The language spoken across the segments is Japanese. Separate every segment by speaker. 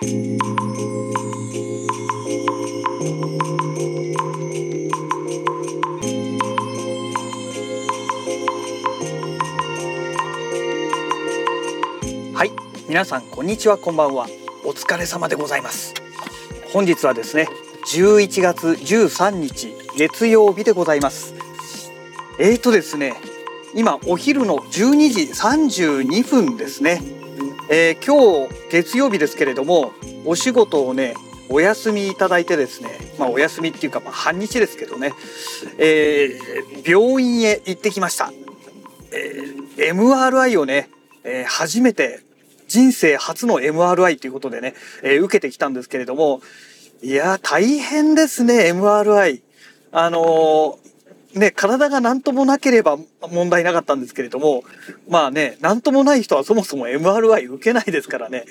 Speaker 1: はい皆さんこんにちはこんばんは。お疲れ様でございます。本日はですね11月13日月曜日でございます。えーとですね今お昼の12時32分ですね、えー、今日月曜日ですけれどもお仕事をねお休みいただいてですねまあお休みっていうかまあ半日ですけどね、えー、病院へ行ってきました、えー、MRI をね、えー、初めて人生初の MRI ということでね、えー、受けてきたんですけれどもいや大変ですね MRI あのね、体が何ともなければ問題なかったんですけれども、まあね、何ともない人はそもそも MRI 受けないですからね。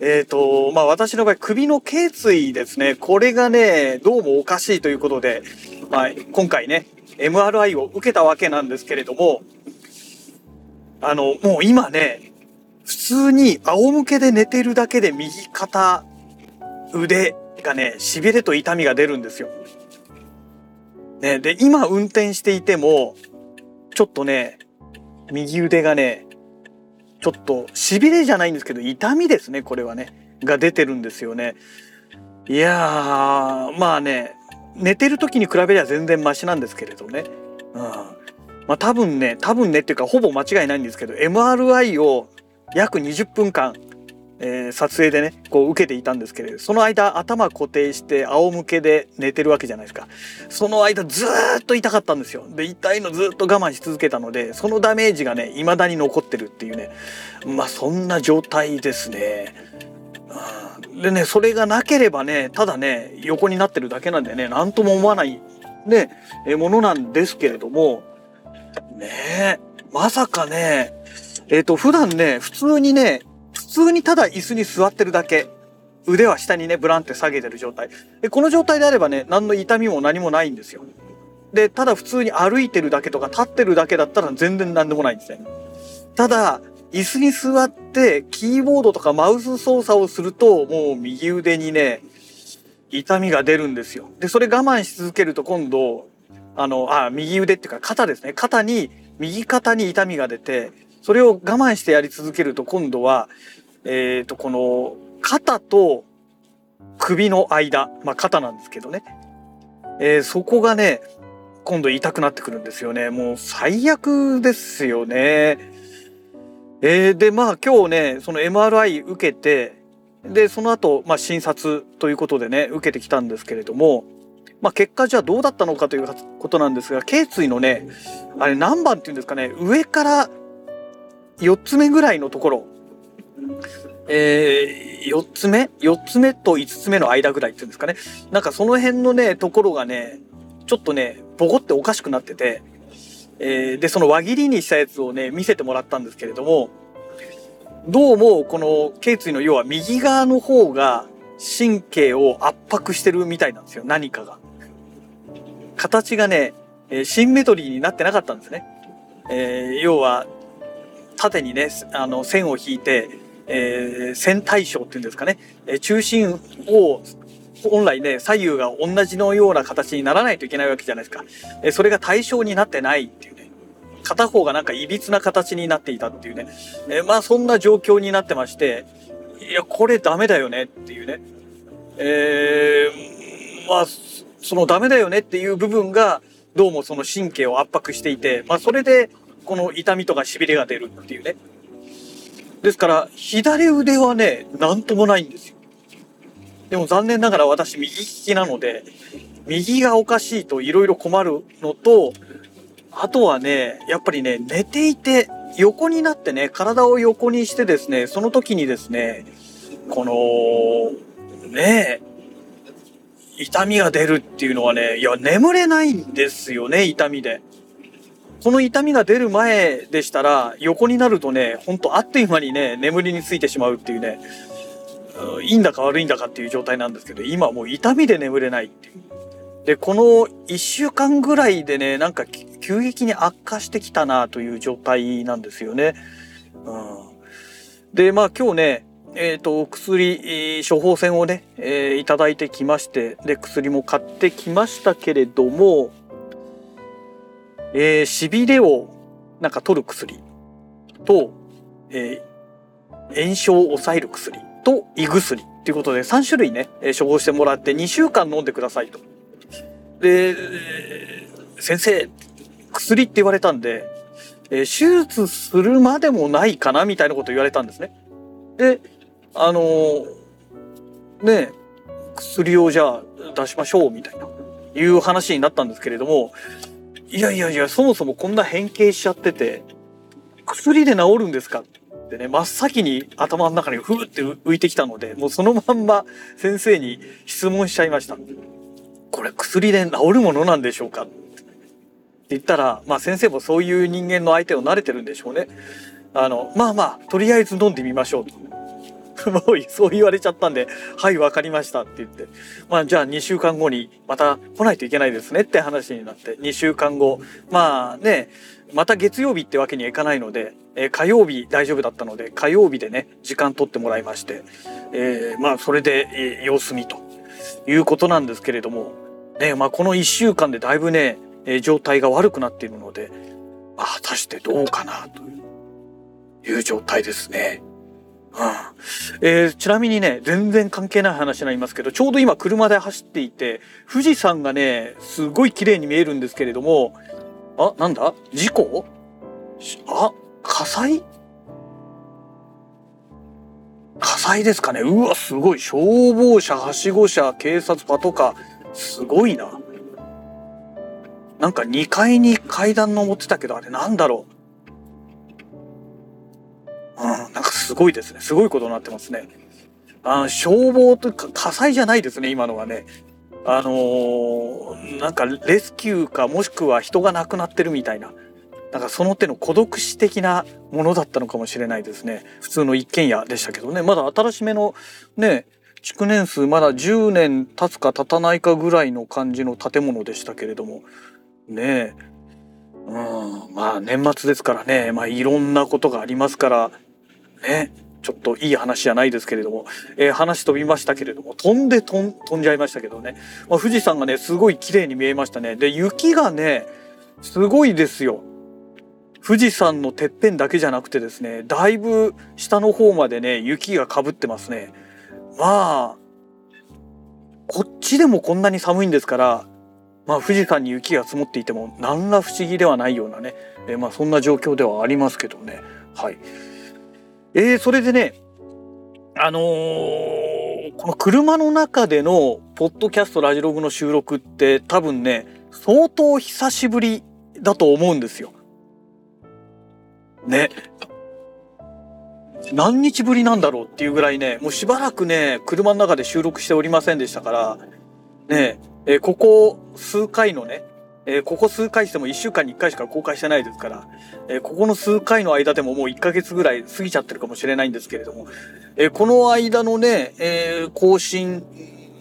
Speaker 1: えっ、ー、と、まあ私の場合、首の頸椎ですね、これがね、どうもおかしいということで、はい、今回ね、MRI を受けたわけなんですけれども、あの、もう今ね、普通に仰向けで寝てるだけで右肩、腕がね、痺れと痛みが出るんですよ。ね、で、今運転していても、ちょっとね、右腕がね、ちょっと痺れじゃないんですけど、痛みですね、これはね、が出てるんですよね。いやー、まあね、寝てる時に比べりゃ全然マシなんですけれどね。うん。まあ多分ね、多分ねっていうかほぼ間違いないんですけど、MRI を約20分間えー、撮影でねこう受けていたんですけれどその間頭固定して仰向けで寝てるわけじゃないですか。その間ずっと痛かったんですよ。で痛いのずっと我慢し続けたのでそのダメージがね未だに残ってるっていうね。まあそんな状態ですね。でねそれがなければねただね横になってるだけなんでね。何とも思わないねえものなんですけれどもねまさかねえっ、ー、と普段ね普通にね通にただ椅子に座ってるだけ。腕は下にね、ブランって下げてる状態。で、この状態であればね、何の痛みも何もないんですよ。で、ただ普通に歩いてるだけとか立ってるだけだったら全然何でもないんですね。ただ、椅子に座ってキーボードとかマウス操作をすると、もう右腕にね、痛みが出るんですよ。で、それ我慢し続けると今度、あの、あ、右腕っていうか肩ですね。肩に、右肩に痛みが出て、それを我慢してやり続けると今度は、えっ、ー、と、この肩と首の間、まあ肩なんですけどね。えー、そこがね、今度痛くなってくるんですよね。もう最悪ですよね。えー、で、まあ今日ね、その MRI 受けて、で、その後、まあ診察ということでね、受けてきたんですけれども、まあ結果じゃあどうだったのかということなんですが、頸椎のね、あれ何番っていうんですかね、上から4つ目ぐらいのところ、えー、4つ目 ?4 つ目と5つ目の間ぐらいっていうんですかね。なんかその辺のね、ところがね、ちょっとね、ボコっておかしくなってて、えー、で、その輪切りにしたやつをね、見せてもらったんですけれども、どうも、この頸椎の要は右側の方が神経を圧迫してるみたいなんですよ、何かが。形がね、え、シンメトリーになってなかったんですね。えー、要は、縦にね、あの、線を引いて、えー、線対称っていうんですかね、え中心を本来ね、左右が同じのような形にならないといけないわけじゃないですか。えそれが対象になってないっていうね。片方がなんか歪な形になっていたっていうね。えまあそんな状況になってまして、いや、これダメだよねっていうね。えー、まあ、そのダメだよねっていう部分が、どうもその神経を圧迫していて、まあそれで、この痛みとか痺れが出るっていうね。ですから、左腕はね、なんともないんですよ。でも残念ながら私右利きなので、右がおかしいと色々困るのと、あとはね、やっぱりね、寝ていて、横になってね、体を横にしてですね、その時にですね、この、ね痛みが出るっていうのはね、いや、眠れないんですよね、痛みで。この痛みが出る前でしたら、横になるとね、ほんとあっという間にね、眠りについてしまうっていうね、いいんだか悪いんだかっていう状態なんですけど、今もう痛みで眠れないっていう。で、この1週間ぐらいでね、なんか急激に悪化してきたなという状態なんですよね。うん、で、まあ今日ね、えーと、薬処方箋をね、えー、いただいてきましてで薬も買ってきましたけれども、えー、しびれをなんか取る薬と、えー、炎症を抑える薬と胃薬っていうことで3種類ね、え処方してもらって2週間飲んでくださいと。で、先生薬って言われたんで、え手術するまでもないかなみたいなこと言われたんですね。であのね薬をじゃあ出しましょうみたいないう話になったんですけれどもいやいやいやそもそもこんな変形しちゃってて薬で治るんですかってね真っ先に頭の中にふーって浮いてきたのでもうそのまんま先生に質問しちゃいました。これ薬で治るものなんでしょうかって言ったら、まあ先生もそういう人間の相手を慣れてるんでしょうね。あの、まあまあ、とりあえず飲んでみましょうと。もうそう言われちゃったんで、はい、わかりましたって言って、まあじゃあ2週間後にまた来ないといけないですねって話になって、2週間後、まあね、また月曜日ってわけにはいかないので、えー、火曜日大丈夫だったので、火曜日でね、時間取ってもらいまして、えー、まあそれで、えー、様子見と。いうことなんですけれども、ね、まあこの1週間でだいぶね、え、状態が悪くなっているので、まあ果たしてどうかなという状態ですね。えー、ちなみにね、全然関係ない話になりますけど、ちょうど今車で走っていて、富士山がね、すごい綺麗に見えるんですけれども、あ、なんだ？事故？あ、火災？火災ですかねうわ、すごい。消防車、はしご車、警察、パトカー。すごいな。なんか2階に階段登ってたけど、あれなんだろう。ごいですね。すごいことになってますね。あ消防とか火災じゃないですね、今のはね。あのー、なんかレスキューかもしくは人が亡くなってるみたいな。なんかその手の孤独死的なものだったのかもしれないですね。普通の一軒家でしたけどね。まだ新しめのね、築年数まだ10年経つか経たないかぐらいの感じの建物でしたけれども。ねえ。うん、まあ年末ですからね、まあいろんなことがありますから、ね、ちょっといい話じゃないですけれども、えー、話飛びましたけれども、飛んで飛ん飛んじゃいましたけどね、まあ、富士山がね、すごい綺麗に見えましたね。で、雪がね、すごいですよ。富士山のてっぺんだけじゃなくてですね、だいぶ下の方までね、雪がかぶってますね。まあ、こっちでもこんなに寒いんですから、まあ富士山に雪が積もっていても何ら不思議ではないようなね、えー、まあそんな状況ではありますけどね。はい。えー、それでね、あのー、この車の中でのポッドキャストラジログの収録って多分ね、相当久しぶりだと思うんですよ。ね。何日ぶりなんだろうっていうぐらいね、もうしばらくね、車の中で収録しておりませんでしたから、ね、えここ数回のね、えー、ここ数回しても1週間に1回しか公開してないですから、えー、ここの数回の間でももう1ヶ月ぐらい過ぎちゃってるかもしれないんですけれども、えー、この間のね、え更新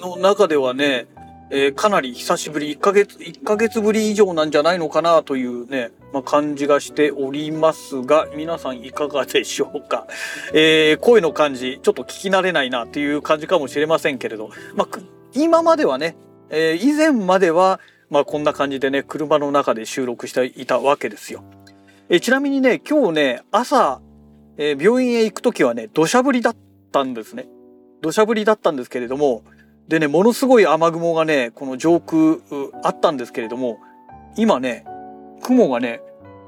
Speaker 1: の中ではね、えかなり久しぶり、1ヶ月、1ヶ月ぶり以上なんじゃないのかなというね、まあ、感じがしておりますが、皆さんいかがでしょうか？え声の感じ、ちょっと聞き慣れないなっていう感じかもしれませんけれど、まあ、今まではね、え以前までは、まあこんな感じでね、車の中で収録していたわけですよ。えちなみにね、今日ね、朝、えー、病院へ行く時はね、土砂降りだったんですね。土砂降りだったんですけれども、でね、ものすごい雨雲がね、この上空あったんですけれども、今ね、雲がね、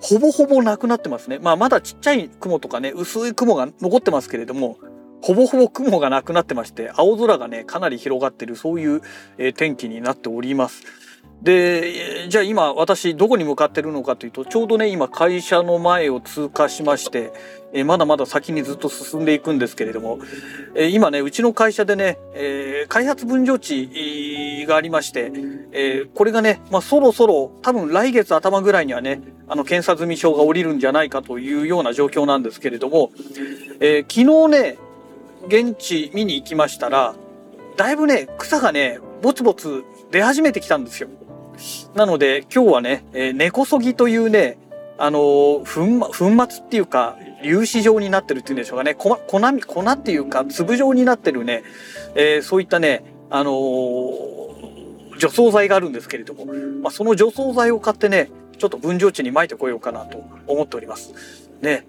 Speaker 1: ほぼほぼなくなってますね。まあまだちっちゃい雲とかね、薄い雲が残ってますけれども、ほぼほぼ雲がなくなってまして、青空がね、かなり広がってる、そういう、えー、天気になっております。でじゃあ今私どこに向かってるのかというとちょうどね今会社の前を通過しましてえまだまだ先にずっと進んでいくんですけれどもえ今ねうちの会社でね、え、開発分譲地がありまして、え、これがね、まあ、そろそろ多分来月頭ぐらいにはねあの検査済証が下りるんじゃないかというような状況なんですけれども、え、昨日ね現地見に行きましたらだいぶね草がねぼつぼつ出始めてきたんですよ。なので今日はね、えー、根こそぎというね、あの粉粉末っていうか粒子状になってるっていうんでしょうかね粉粉粉っていうか粒状になってるね、えー、そういったねあのー、除草剤があるんですけれども、まあ、その除草剤を買ってねちょっと分譲地に撒いてこようかなと思っております。ね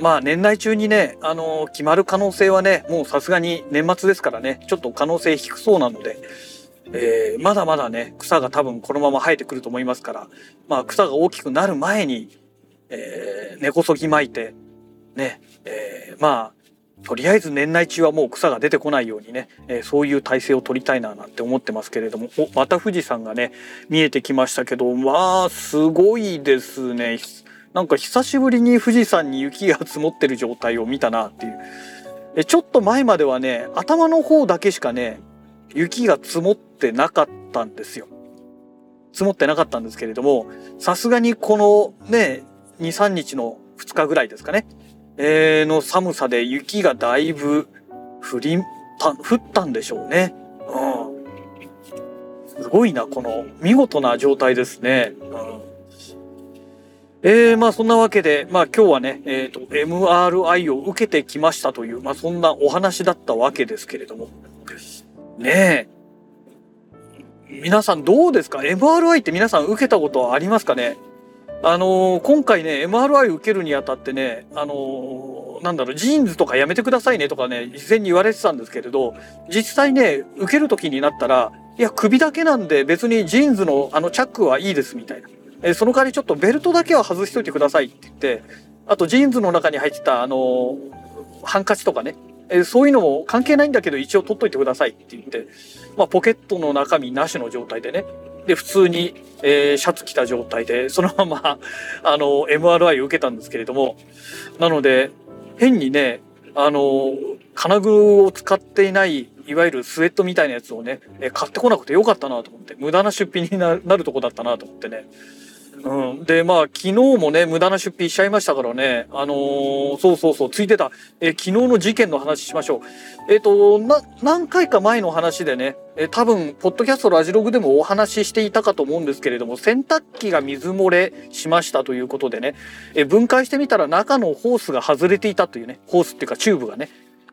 Speaker 1: まあ年内中にね、あの、決まる可能性はね、もうさすがに年末ですからね、ちょっと可能性低そうなので、えー、まだまだね、草が多分このまま生えてくると思いますから、まあ草が大きくなる前に、えー、根こそぎ巻いて、ね、えー、まあ、とりあえず年内中はもう草が出てこないようにね、え、そういう体制を取りたいななんて思ってますけれども、お、また富士山がね、見えてきましたけど、まあ、すごいですね。なんか久しぶりに富士山に雪が積もってる状態を見たなっていう。えちょっと前まではね、頭の方だけしかね、雪が積もってなかったんですよ。積もってなかったんですけれども、さすがにこのね、2、3日の2日ぐらいですかね、えー、の寒さで雪がだいぶ降りた、降ったんでしょうね。うん。すごいな、この見事な状態ですね。うんえー、まあそんなわけで、まあ今日はね、えっ、ー、と、MRI を受けてきましたという、まあそんなお話だったわけですけれども。ねえ。皆さんどうですか ?MRI って皆さん受けたことはありますかね？あのー、今回ね、MRI 受けるにあたってね、あのー、なんだろう、ジーンズとかやめてくださいねとかね、事前に言われてたんですけれど、実際ね、受ける時になったら、いや、首だけなんで別にジーンズのあのチャックはいいですみたいな。えその代わりちょっとベルトだけは外しといてくださいって言って、あとジーンズの中に入ってたあのハンカチとかね、えそういうのも関係ないんだけど一応取っといてくださいって言って、まあポケットの中身なしの状態でね、で、普通に、えー、シャツ着た状態で、そのまま、あの、MRI を受けたんですけれども、なので、変にね、あの、金具を使っていない、いわゆるスウェットみたいなやつをね、え買ってこなくてよかったなと思って、無駄な出費になるとこだったなと思ってね、うん。で、まあ、昨日もね、無駄な出費しちゃいましたからね、あのー、そうそうそう、ついてた、え昨日の事件の話しましょう。えっ、と、な、何回か前の話でね、え多分、ポッドキャストラジログでもお話ししていたかと思うんですけれども、洗濯機が水漏れしましたということでね、え分解してみたら中のホースが外れていたというね、ホースっていうかチューブがね、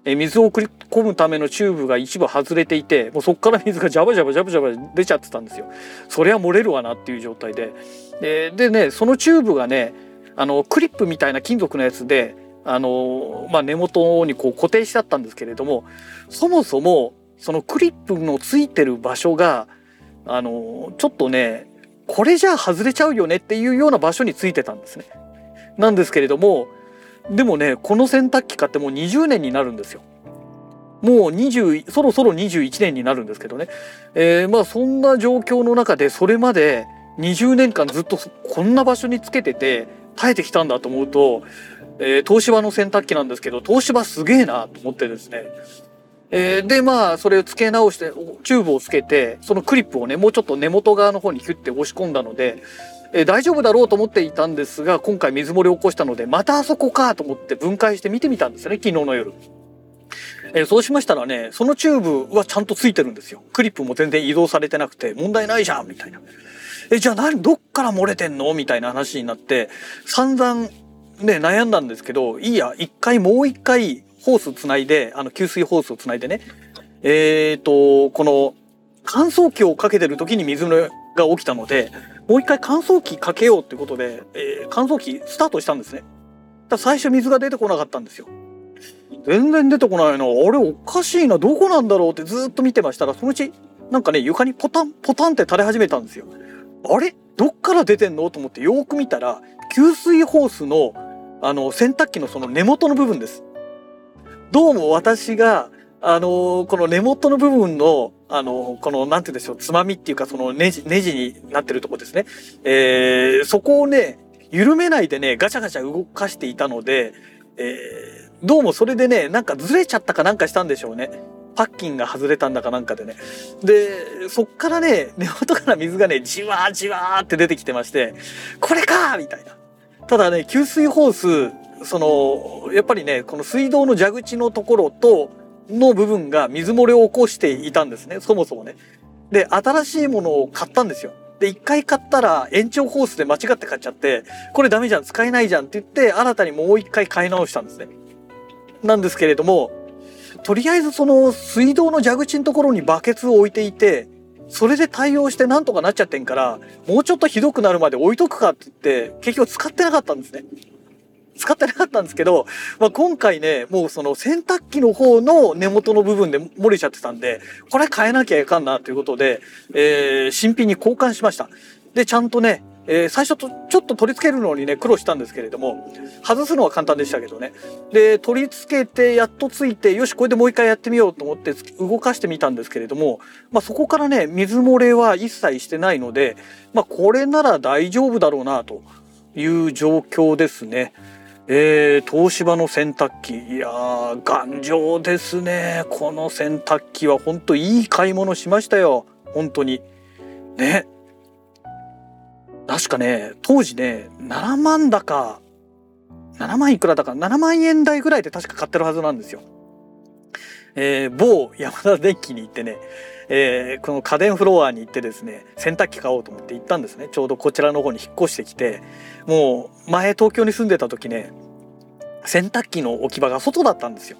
Speaker 1: 水を送り込むためのチューブが一部外れていてもうそこから水がジャバジャバジャバジャバ出ちゃってたんですよ。そりゃ漏れるわなっていう状態でででねそのチューブがねあのクリップみたいな金属のやつであの、まあ、根元にこう固定してあったんですけれどもそもそもそのクリップのついてる場所があのちょっとねこれじゃあ外れちゃうよねっていうような場所についてたんですね。なんですけれどもでもねこの洗濯機買ってもう20年になるんですよ。もう20そろそろ21年になるんですけどね、えー、まあそんな状況の中でそれまで20年間ずっとこんな場所につけてて耐えてきたんだと思うと、えー、東芝の洗濯機なんですけど東芝すげえなと思ってですねえー、でまあそれを付け直してチューブをつけてそのクリップをねもうちょっと根元側の方にヒュッて押し込んだのでえー、大丈夫だろうと思っていたんですが今回水漏れを起こしたのでまたあそこかと思って分解して見てみたんですよね昨日の夜。えー、そうしましたらねそのチューブはちゃんとついてるんですよ。クリップも全然移動されてなくて問題ないじゃんみたいな。えじゃあ何どっから漏れてんの？みたいな話になって散々ね悩んだんですけどいいや一回もう一回ホースつないであの給水ホースをつないでねえっ、ー、とこの乾燥機をかけてる時に水が起きたのでもう一回乾燥機かけようってことで、えー、乾燥機スタートしたんですね。だ最初水が出てこなかったんですよ。全然出てこないな。あれおかしいな。どこなんだろうってずっと見てましたら、そのうちなんかね、床にポタンポタンって垂れ始めたんですよ。あれ？どっから出てんの？と思ってよーく見たら、給水ホースのあの洗濯機のその根元の部分です。どうも私があのこの根元の部分のあの、この、なんて言うんでしょう、つまみっていうか、そのネジ、ネジになってるとこですね。えー、そこをね、緩めないでね、ガチャガチャ動かしていたので、えー、どうもそれでね、なんかずれちゃったかなんかしたんでしょうね。パッキンが外れたんだかなんかでね。で、そっからね、根元から水がね、じわーじわーって出てきてまして、これかーみたいな。ただね、給水ホース、その、やっぱりね、この水道の蛇口のところと、の部分が水漏れを起こしていたんですね、そもそもね。で、新しいものを買ったんですよ。で、一回買ったら延長コースで間違って買っちゃって、これダメじゃん、使えないじゃんって言って、新たにもう一回買い直したんですね。なんですけれども、とりあえずその水道の蛇口のところにバケツを置いていて、それで対応してなんとかなっちゃってんから、もうちょっとひどくなるまで置いとくかって言って、結局使ってなかったんですね。使ってなかったんですけど、まあ、今回ね、もうその洗濯機の方の根元の部分で漏れちゃってたんで、これ変えなきゃいかんなということで、えー、新品に交換しました。で、ちゃんとね、えー、最初とちょっと取り付けるのにね苦労したんですけれども外すのは簡単でしたけどねで取り付けてやっとついてよしこれでもう一回やってみようと思って動かしてみたんですけれども、まあ、そこからね水漏れは一切してないので、まあ、これなら大丈夫だろうなという状況ですね。えー、東芝の洗濯機。いやー頑丈ですね。この洗濯機は本当いい買い物しましたよ。本当に。ね。確かね当時ね7万だか7万いくらだか7万円台ぐらいで確か買ってるはずなんですよ。えー、某山田電機に行ってね、えー、この家電フロアに行ってですね洗濯機買おうと思って行ったんですねちょうどこちらの方に引っ越してきてもう前東京に住んでた時ね洗濯機の置き場が外だったんですよ。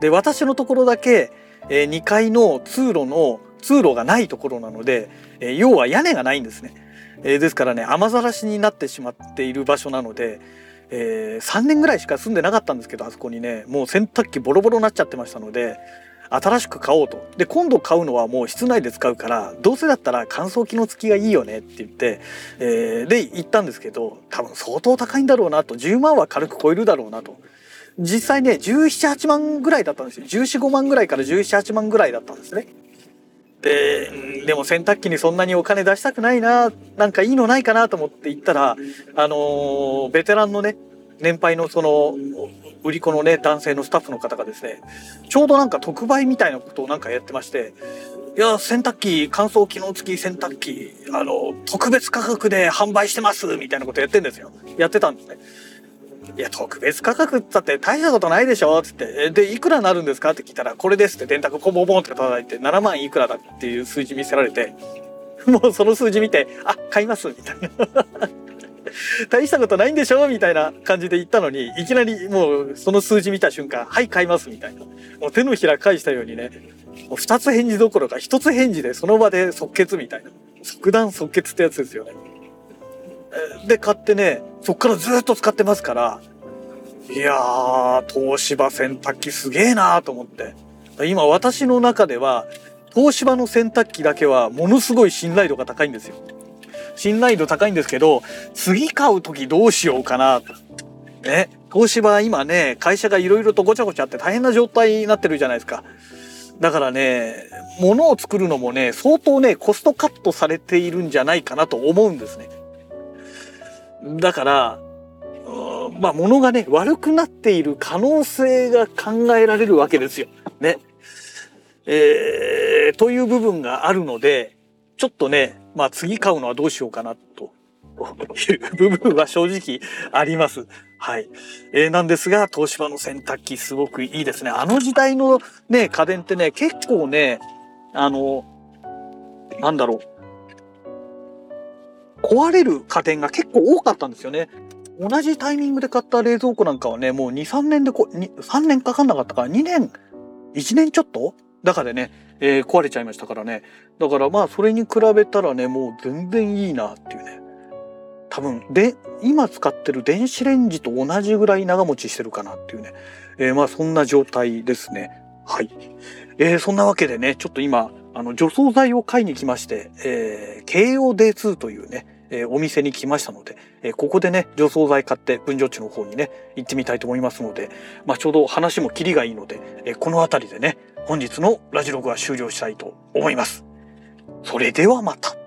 Speaker 1: で私のところだけ、えー、2階の通路の通路がないところなので、えー、要は屋根がないんですね。えー、ですからね雨ざらしになってしまっている場所なので、えー、3年ぐらいしか住んでなかったんですけどあそこにねもう洗濯機ボロボロになっちゃってましたので新しく買おうと。で今度買うのはもう室内で使うからどうせだったら乾燥機の付きがいいよねって言って、えー、で行ったんですけど多分相当高いんだろうなと。10万は軽く超えるだろうなと。実際ね1718万ぐらいだったんですよ。1415万ぐらいから1718万ぐらいだったんですね。ででも洗濯機にそんなにお金出したくないななんかいいのないかなと思って行ったらあのー、ベテランのね年配のその売り子のね男性のスタッフの方がですねちょうどなんか特売みたいなことをなんかやってましていや洗濯機乾燥機能付き洗濯機あの特別価格で販売してますみたいなことやってんですよ。やってたんですね。いや特別価格っつって大したことないでしょつってでいくらになるんですかって聞いたらこれですって電卓コンボボンって叩いて7万いくらだっていう数字見せられてもうその数字見てあ買いますみたいな。大したことないんでしょみたいな感じで言ったのにいきなりもうその数字見た瞬間はい買いますみたいな。もう手のひら返したようにねもう2つ返事どころか1つ返事でその場で即決みたいな。即断即決ってやつですよね。で買ってねそっからずっと使ってますからいやー東芝洗濯機すげえなーと思って。今私の中では東芝の洗濯機だけはものすごい信頼度が高いんですよ。信頼度高いんですけど次買う時どうしようかなね東芝今ね会社がいろいろとごちゃごちゃって大変な状態になってるじゃないですかだからね物を作るのもね相当ねコストカットされているんじゃないかなと思うんですねだから、まあ、物がね、悪くなっている可能性が考えられるわけですよ。ね。えー、という部分があるので、ちょっとね、まあ次買うのはどうしようかなという部分は正直あります。はい。えー、なんですが、東芝の洗濯機すごくいいですね。あの時代のね、家電ってね、結構ね、あの、なんだろう。壊れる家電が結構多かったんですよね。同じタイミングで買った冷蔵庫なんかはね、もう2、3年でこ、3年かかんなかったから2年、1年ちょっとだからね、えー、壊れちゃいましたからね。だからまあそれに比べたらね、もう全然いいなっていうね。多分、で、今使ってる電子レンジと同じぐらい長持ちしてるかなっていうね。えー、まあそんな状態ですね。はい。えー、そんなわけでね、ちょっと今、あの、除草剤を買いに来まして、えー、KOD2 というね、えー、お店に来ましたので、えー、ここでね、除草剤買って分譲地の方にね、行ってみたいと思いますので、まあ、ちょうど話もキリがいいので、えー、この辺りでね、本日のラジログは終了したいと思います。それではまた。